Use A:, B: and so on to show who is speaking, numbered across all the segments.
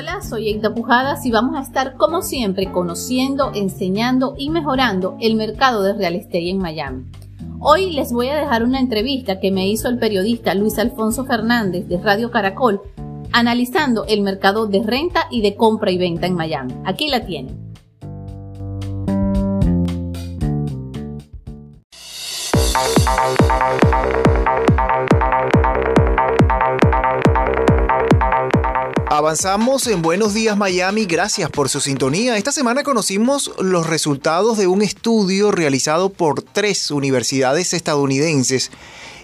A: Hola, soy Eita Pujadas y vamos a estar como siempre conociendo, enseñando y mejorando el mercado de real estate en Miami. Hoy les voy a dejar una entrevista que me hizo el periodista Luis Alfonso Fernández de Radio Caracol analizando el mercado de renta y de compra y venta en Miami. Aquí la tienen.
B: Avanzamos en Buenos Días Miami, gracias por su sintonía. Esta semana conocimos los resultados de un estudio realizado por tres universidades estadounidenses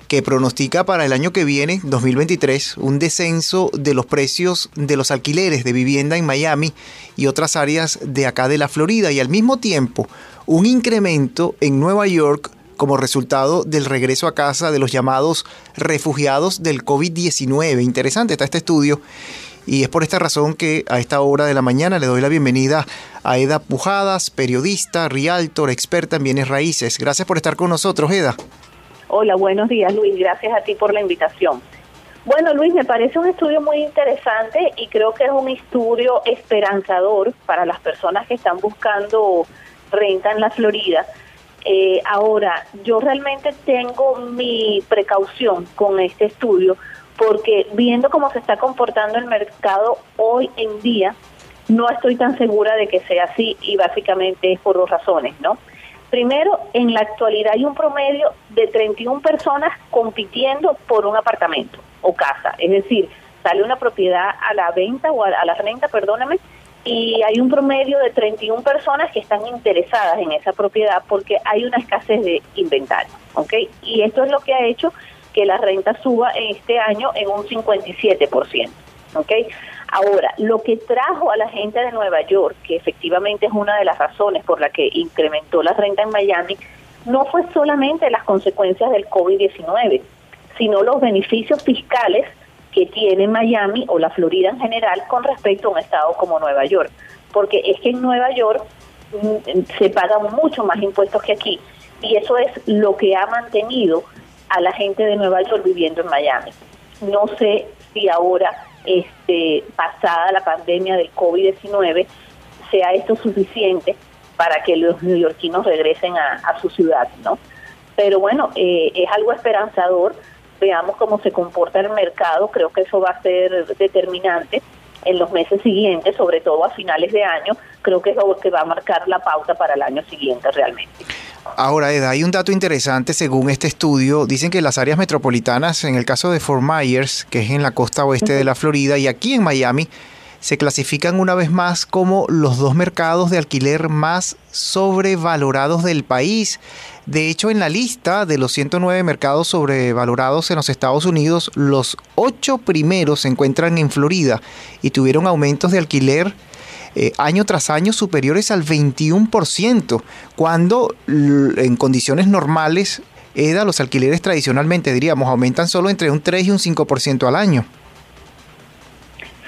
B: que pronostica para el año que viene, 2023, un descenso de los precios de los alquileres de vivienda en Miami y otras áreas de acá de la Florida y al mismo tiempo un incremento en Nueva York como resultado del regreso a casa de los llamados refugiados del COVID-19. Interesante está este estudio y es por esta razón que a esta hora de la mañana le doy la bienvenida a Eda Pujadas, periodista, realtor, experta en bienes raíces. Gracias por estar con nosotros, Eda.
C: Hola, buenos días Luis, gracias a ti por la invitación. Bueno Luis, me parece un estudio muy interesante y creo que es un estudio esperanzador para las personas que están buscando renta en la Florida. Eh, ahora, yo realmente tengo mi precaución con este estudio porque viendo cómo se está comportando el mercado hoy en día, no estoy tan segura de que sea así y básicamente es por dos razones, ¿no? Primero, en la actualidad hay un promedio de 31 personas compitiendo por un apartamento o casa, es decir, sale una propiedad a la venta o a, la renta, perdóname, y hay un promedio de 31 personas que están interesadas en esa propiedad porque hay una escasez de inventario, ¿ok? Y esto es lo que ha hecho que la renta suba en este año en un 57%. ¿ok? Ahora, lo que trajo a la gente de Nueva York, que efectivamente es una de las razones por la que incrementó la renta en Miami, no fue solamente las consecuencias del COVID-19, sino los beneficios fiscales que tiene Miami o la Florida en general con respecto a un estado como Nueva York. Porque es que en Nueva York mm, se pagan mucho más impuestos que aquí y eso es lo que ha mantenido a la gente de Nueva York viviendo en Miami. No sé si ahora, este, pasada la pandemia del COVID-19, sea esto suficiente para que los neoyorquinos regresen a, su ciudad, ¿no? Pero bueno, eh, es algo esperanzador. Veamos cómo se comporta el mercado. Creo que eso va a ser determinante en los meses siguientes, sobre todo a finales de año. Creo que es lo que va a marcar la pauta para el año siguiente realmente.
B: Ahora, Eda, hay un dato interesante según este estudio. Dicen que las áreas metropolitanas, en el caso de Fort Myers, que es en la costa oeste de la Florida, y aquí en Miami, se clasifican una vez más como los dos mercados de alquiler más sobrevalorados del país. De hecho, en la lista de los 109 mercados sobrevalorados en los Estados Unidos, los ocho primeros se encuentran en Florida y tuvieron aumentos de alquiler eh, año tras año superiores al 21%, cuando en condiciones normales, EDA, los alquileres tradicionalmente, diríamos, aumentan solo entre un 3 y un 5% al año.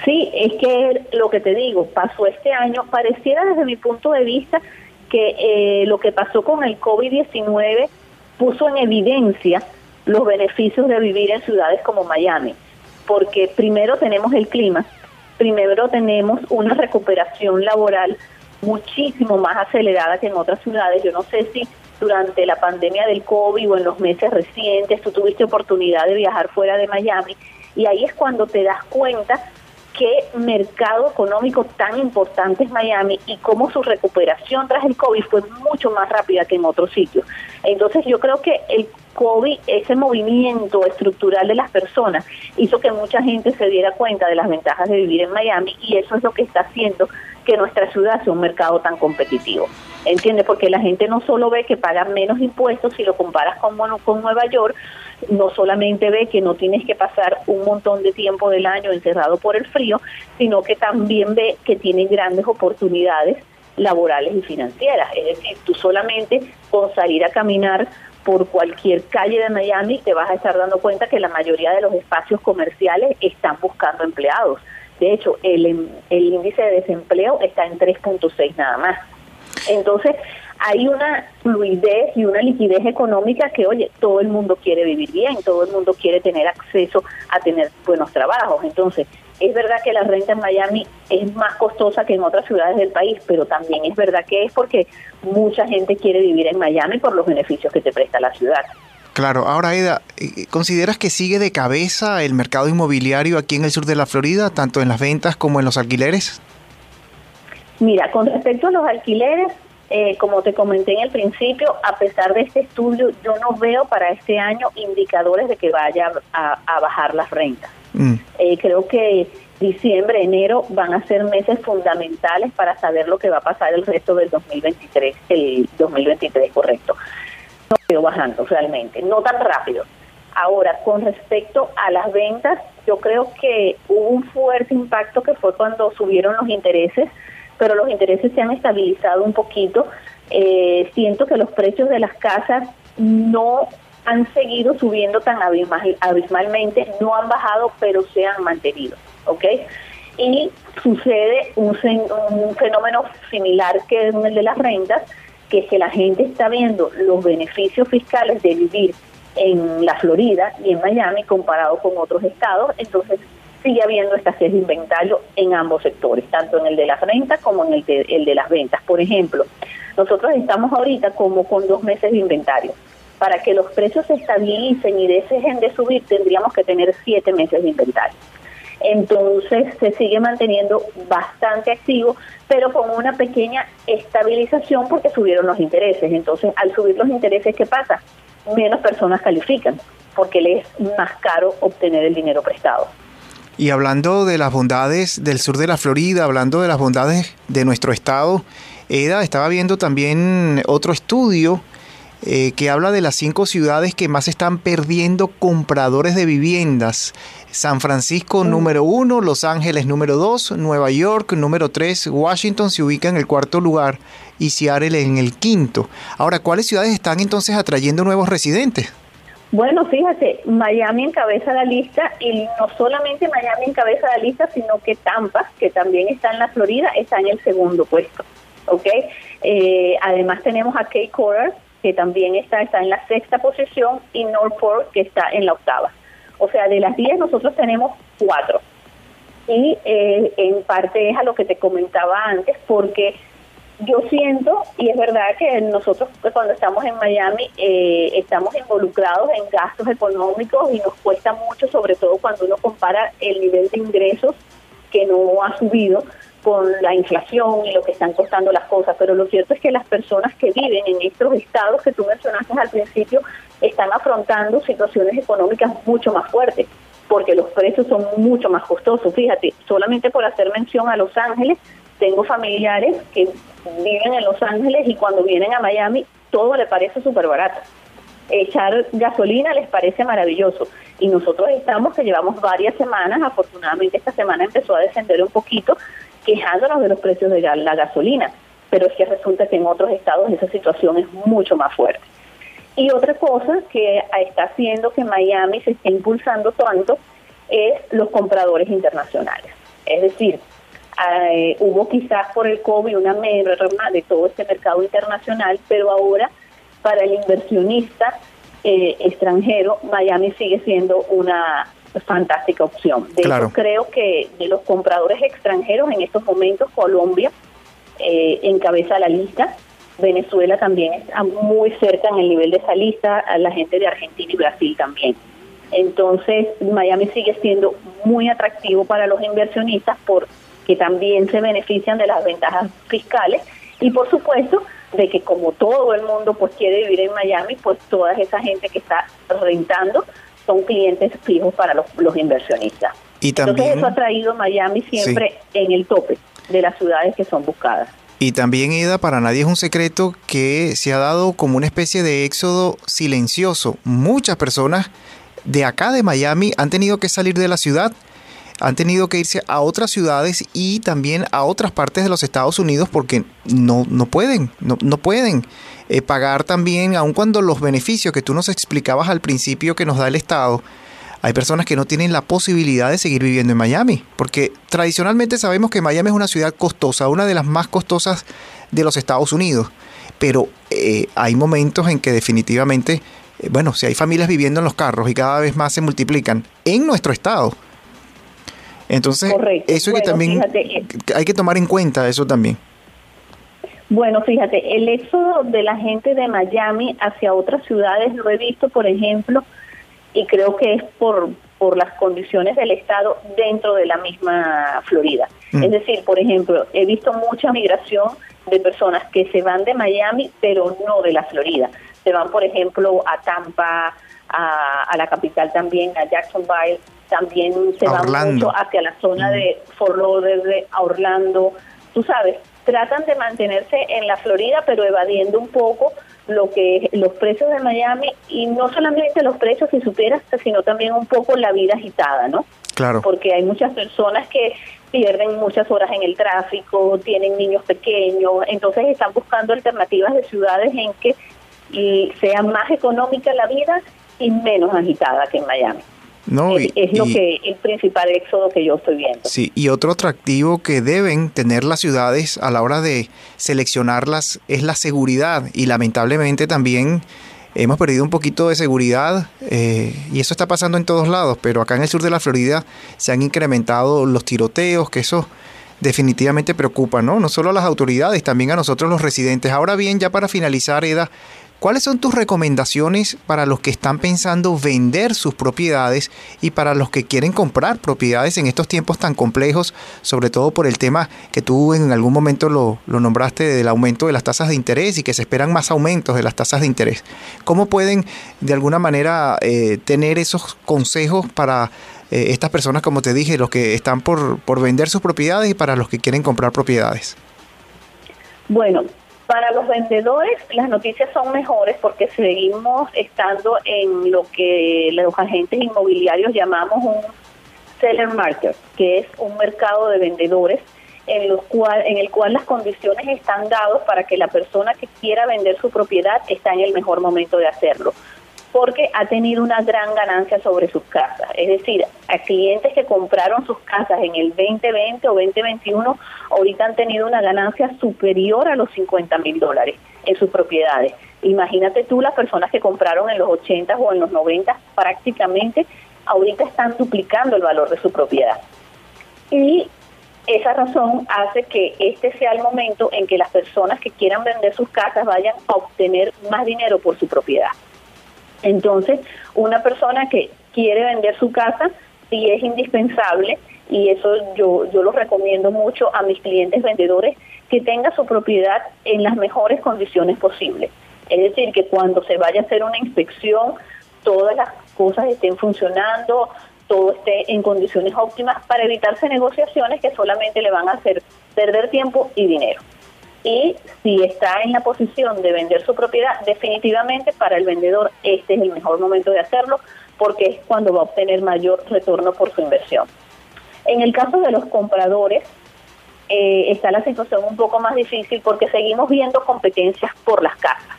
C: Sí, es que lo que te digo, pasó este año, pareciera desde mi punto de vista que eh, lo que pasó con el COVID-19 puso en evidencia los beneficios de vivir en ciudades como Miami, porque primero tenemos el clima, primero tenemos una recuperación laboral muchísimo más acelerada que en otras ciudades. Yo no sé si durante la pandemia del COVID o en los meses recientes tú tuviste oportunidad de viajar fuera de Miami y ahí es cuando te das cuenta qué mercado económico tan importante es Miami y cómo su recuperación tras el COVID fue mucho más rápida que en otros sitios. Entonces yo creo que el COVID, ese movimiento estructural de las personas, hizo que mucha gente se diera cuenta de las ventajas de vivir en Miami y eso es lo que está haciendo que nuestra ciudad sea un mercado tan competitivo. ¿Entiendes? Porque la gente no solo ve que pagan menos impuestos si lo comparas con, con Nueva York, no solamente ve que no tienes que pasar un montón de tiempo del año encerrado por el frío, sino que también ve que tienen grandes oportunidades laborales y financieras. Es decir, tú solamente con salir a caminar por cualquier calle de Miami te vas a estar dando cuenta que la mayoría de los espacios comerciales están buscando empleados. De hecho, el, el índice de desempleo está en 3.6 nada más. Entonces, hay una fluidez y una liquidez económica que, oye, todo el mundo quiere vivir bien, todo el mundo quiere tener acceso a tener buenos trabajos. Entonces, Es verdad que la renta en Miami es más costosa que en otras ciudades del país, pero también es verdad que es porque mucha gente quiere vivir en Miami por los beneficios que te presta la ciudad.
B: Claro, ahora Eda, eh, ¿consideras que sigue de cabeza el mercado inmobiliario aquí en el sur de la Florida, tanto en las ventas como en los alquileres?
C: Mira, con respecto a los alquileres, eh, como te comenté en el principio, a pesar de este estudio, yo no veo para este año indicadores de que vaya a, bajar las rentas. Mm. Eh, creo que diciembre, enero van a ser meses fundamentales para saber lo que va a pasar el resto del 2023, el 2023 correcto. No veo bajando realmente, no tan rápido. Ahora, con respecto a las ventas, yo creo que hubo un fuerte impacto que fue cuando subieron los intereses pero los intereses se han estabilizado un poquito. Eh, siento que los precios de las casas no han seguido subiendo tan abismalmente, no han bajado, pero se han mantenido, ¿ok? Y sucede un, un fenómeno similar que el de las rentas, que es que la gente está viendo los beneficios fiscales de vivir en la Florida y en Miami comparado con otros estados, entonces sigue habiendo escasez de inventario en ambos sectores, tanto en el de las rentas como en el de, el de las ventas. Por ejemplo, nosotros estamos ahorita como con dos meses de inventario. Para que los precios se estabilicen y dejen de subir, tendríamos que tener siete meses de inventario. Entonces se sigue manteniendo bastante activo, pero con una pequeña estabilización porque subieron los intereses. Entonces, al subir los intereses, ¿qué pasa? Menos personas califican porque les es más caro obtener el dinero prestado.
B: Y hablando de las bondades del sur de la Florida, hablando de las bondades de nuestro estado, Eda estaba viendo también otro estudio eh, que habla de las cinco ciudades que más están perdiendo compradores de viviendas. San Francisco mm. número uno, Los Ángeles número dos, Nueva York número tres, Washington se ubica en el cuarto lugar y Seattle en el quinto. Ahora, ¿cuáles ciudades están entonces atrayendo nuevos residentes?
C: Bueno, fíjate, Miami encabeza la lista y no solamente Miami encabeza la lista, sino que Tampa, que también está en la Florida, está en el segundo puesto. ¿ok? Eh, además tenemos a Cape Coral, que también está, está en la sexta posición, y Northport, que está en la octava. O sea, de las 10 nosotros tenemos cuatro. Y eh, en parte es a lo que te comentaba antes, porque yo siento, y es verdad que nosotros cuando estamos en Miami eh, estamos involucrados en gastos económicos y nos cuesta mucho, sobre todo cuando uno compara el nivel de ingresos que no ha subido con la inflación y lo que están costando las cosas, pero lo cierto es que las personas que viven en estos estados que tú mencionaste al principio están afrontando situaciones económicas mucho más fuertes, porque los precios son mucho más costosos. Fíjate, solamente por hacer mención a Los Ángeles, tengo familiares que viven en Los Ángeles y cuando vienen a Miami todo les parece súper barato. Echar gasolina les parece maravilloso. Y nosotros estamos que llevamos varias semanas, afortunadamente esta semana empezó a descender un poquito, quejándonos de los precios de la gasolina. Pero es que resulta que en otros estados esa situación es mucho más fuerte. Y otra cosa que está haciendo que Miami se esté impulsando tanto es los compradores internacionales. Es decir, eh, hubo quizás por el COVID una merma de todo este mercado internacional, pero ahora para el inversionista eh, extranjero, Miami sigue siendo una fantástica opción. De hecho, creo que de los compradores extranjeros en estos momentos, Colombia eh, encabeza la lista. Venezuela también está muy cerca en el nivel de esa lista, a la gente de Argentina y Brasil también. Entonces, Miami sigue siendo muy atractivo para los inversionistas por que también se benefician de las ventajas fiscales y por supuesto de que como todo el mundo pues quiere vivir en Miami, pues toda esa gente que está rentando son clientes fijos para los, inversionistas. Y también, Entonces eso ha traído Miami siempre en el tope de las ciudades que son buscadas.
B: Y también, Ida, para nadie es un secreto que se ha dado como una especie de éxodo silencioso. Muchas personas de acá de Miami han tenido que salir de la ciudad han tenido que irse a otras ciudades y también a otras partes de los Estados Unidos porque no, no pueden, no, no pueden eh, pagar también, aun cuando los beneficios que tú nos explicabas al principio que nos da el Estado, hay personas que no tienen la posibilidad de seguir viviendo en Miami, porque tradicionalmente sabemos que Miami es una ciudad costosa, una de las más costosas de los Estados Unidos, pero eh, hay momentos en que definitivamente, eh, bueno, si hay familias viviendo en los carros y cada vez más se multiplican en nuestro estado, Entonces, eso que también eh, hay que tomar en cuenta, eso también.
C: Bueno, fíjate, el éxodo de la gente de Miami hacia otras ciudades lo he visto, por ejemplo, y creo que es por, por las condiciones del Estado dentro de la misma Florida. Mm. Es decir, por ejemplo, he visto mucha migración de personas que se van de Miami, pero no de la Florida. Se van, por ejemplo, a Tampa, a, la capital también, a Jacksonville, también se van mucho hacia la zona de Fort Lauderdale, a Orlando, tú sabes, tratan de mantenerse en la Florida, pero evadiendo un poco lo que los precios de Miami y no solamente los precios, si supieras, sino también un poco la vida agitada, ¿no?
B: Claro.
C: Porque hay muchas personas que pierden muchas horas en el tráfico, tienen niños pequeños, entonces están buscando alternativas de ciudades en que sea más económica la vida y menos agitada que en Miami.
B: No,
C: es, lo que el principal éxodo que yo estoy viendo.
B: Sí, y otro atractivo que deben tener las ciudades a la hora de seleccionarlas es la seguridad y lamentablemente también hemos perdido un poquito de seguridad eh, y eso está pasando en todos lados, pero acá en el sur de la Florida se han incrementado los tiroteos, que eso definitivamente preocupa, ¿no? No solo a las autoridades, también a nosotros los residentes. Ahora bien, ya para finalizar, Eda, ¿Cuáles son tus recomendaciones para los que están pensando vender sus propiedades y para los que quieren comprar propiedades en estos tiempos tan complejos, sobre todo por el tema que tú en algún momento lo, nombraste del aumento de las tasas de interés y que se esperan más aumentos de las tasas de interés? ¿Cómo pueden de alguna manera eh, tener esos consejos para eh, estas personas, como te dije, los que están por, por vender sus propiedades y para los que quieren comprar propiedades?
C: Bueno, para los vendedores las noticias son mejores porque seguimos estando en lo que los agentes inmobiliarios llamamos un seller market, que es un mercado de vendedores en, los cual, en el cual las condiciones están dadas para que la persona que quiera vender su propiedad está en el mejor momento de hacerlo porque ha tenido una gran ganancia sobre sus casas. Es decir, a clientes que compraron sus casas en el 2020 o 2021, ahorita han tenido una ganancia superior a los 50 mil dólares en sus propiedades. Imagínate tú las personas que compraron en los 80 o en los 90, prácticamente ahorita están duplicando el valor de su propiedad. Y esa razón hace que este sea el momento en que las personas que quieran vender sus casas vayan a obtener más dinero por su propiedad. Entonces, una persona que quiere vender su casa, sí es indispensable, y eso yo, yo lo recomiendo mucho a mis clientes vendedores, que tenga su propiedad en las mejores condiciones posibles. Es decir, que cuando se vaya a hacer una inspección, todas las cosas estén funcionando, todo esté en condiciones óptimas para evitarse negociaciones que solamente le van a hacer perder tiempo y dinero y si está en la posición de vender su propiedad, definitivamente para el vendedor este es el mejor momento de hacerlo porque es cuando va a obtener mayor retorno por su inversión. En el caso de los compradores, eh, está la situación un poco más difícil porque seguimos viendo competencias por las casas.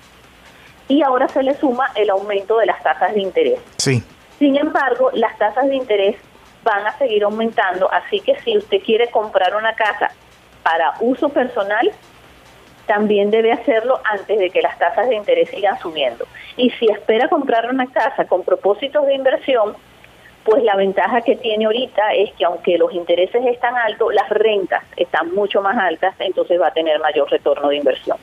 C: Y ahora se le suma el aumento de las tasas de interés.
B: Sí.
C: Sin embargo, las tasas de interés van a seguir aumentando, así que si usted quiere comprar una casa para uso personal, también debe hacerlo antes de que las tasas de interés sigan subiendo. Y si espera comprar una casa con propósitos de inversión, pues la ventaja que tiene ahorita es que aunque los intereses están altos, las rentas están mucho más altas, entonces va a tener mayor retorno de inversión.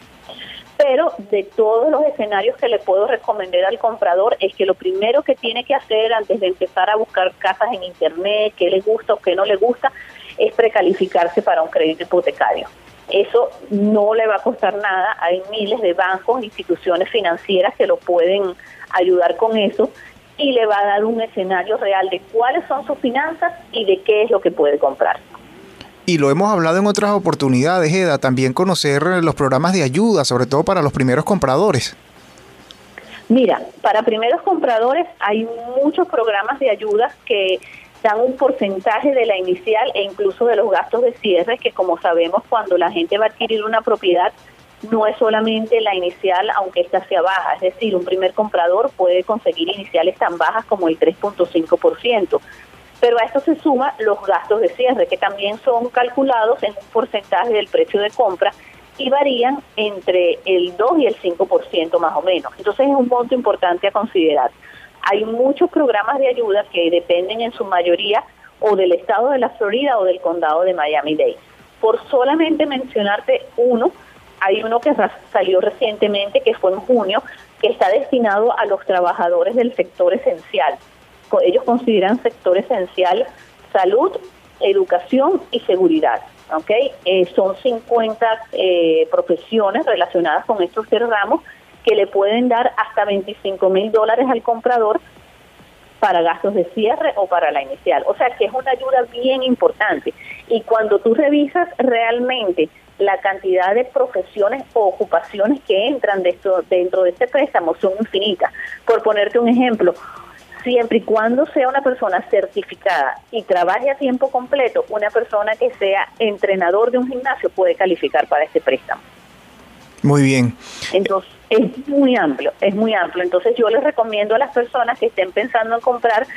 C: Pero de todos los escenarios que le puedo recomendar al comprador es que lo primero que tiene que hacer antes de empezar a buscar casas en internet, qué le gusta o qué no le gusta, es precalificarse para un crédito hipotecario. Eso no le va a costar nada. Hay miles de bancos, instituciones financieras que lo pueden ayudar con eso y le va a dar un escenario real de cuáles son sus finanzas y de qué es lo que puede comprar.
B: Y lo hemos hablado en otras oportunidades, Eda, también conocer los programas de ayuda, sobre todo para los primeros compradores.
C: Mira, para primeros compradores hay muchos programas de ayuda que dan un porcentaje de la inicial e incluso de los gastos de cierre, que como sabemos cuando la gente va a adquirir una propiedad, no es solamente la inicial, aunque esta sea baja, es decir, un primer comprador puede conseguir iniciales tan bajas como el 3.5%. Pero a esto se suman los gastos de cierre, que también son calculados en un porcentaje del precio de compra y varían entre el 2 y el 5% más o menos. Entonces es un monto importante a considerar. Hay muchos programas de ayuda que dependen en su mayoría o del estado de la Florida o del condado de Miami-Dade. Por solamente mencionarte uno, hay uno que salió recientemente, que fue en junio, que está destinado a los trabajadores del sector esencial. Ellos consideran sector esencial salud, educación y seguridad. ¿okay? Eh, son 50 eh, profesiones relacionadas con estos tres ramos que le pueden dar hasta 25 mil dólares al comprador para gastos de cierre o para la inicial. O sea que es una ayuda bien importante. Y cuando tú revisas realmente la cantidad de profesiones o ocupaciones que entran de dentro de este préstamo son infinitas. Por ponerte un ejemplo, siempre y cuando sea una persona certificada y trabaje a tiempo completo, una persona que sea entrenador de un gimnasio puede calificar para este préstamo.
B: Muy bien.
C: Entonces, es muy amplio, es muy amplio. Entonces, yo les recomiendo a las personas que estén pensando en comprar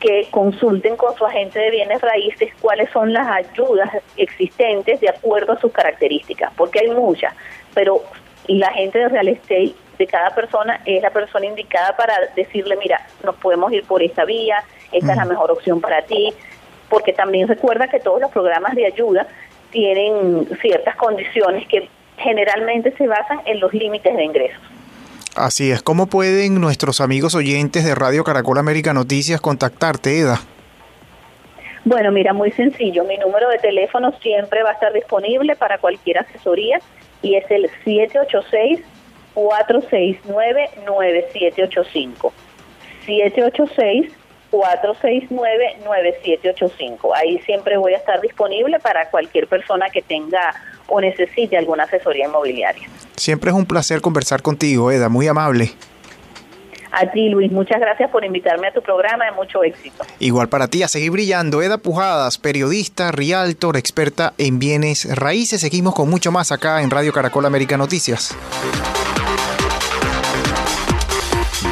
C: que consulten con su agente de bienes raíces cuáles son las ayudas existentes de acuerdo a sus características, porque hay muchas, pero la gente de real estate de cada persona es la persona indicada para decirle, mira, nos podemos ir por esta vía, esta es la mejor opción para ti, porque también recuerda que todos los programas de ayuda tienen ciertas condiciones que generalmente se basan en los límites de ingresos.
B: Así es, ¿cómo pueden nuestros amigos oyentes de Radio Caracol América Noticias contactarte, Eda?
C: Bueno, mira, muy sencillo. Mi número de teléfono siempre va a estar disponible para cualquier asesoría y es el 786-469-9785. 786-469-9785. Ahí siempre voy a estar disponible para cualquier persona que tenga o necesite alguna asesoría inmobiliaria.
B: Siempre es un placer conversar contigo, Eda, muy amable.
C: A ti, Luis, muchas gracias por invitarme a tu programa, de mucho éxito.
B: Igual para ti, a seguir brillando. Eda Pujadas, periodista, realtor, experta en bienes raíces. Seguimos con mucho más acá en Radio Caracol América Noticias.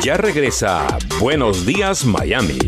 D: Ya regresa Buenos Días Miami.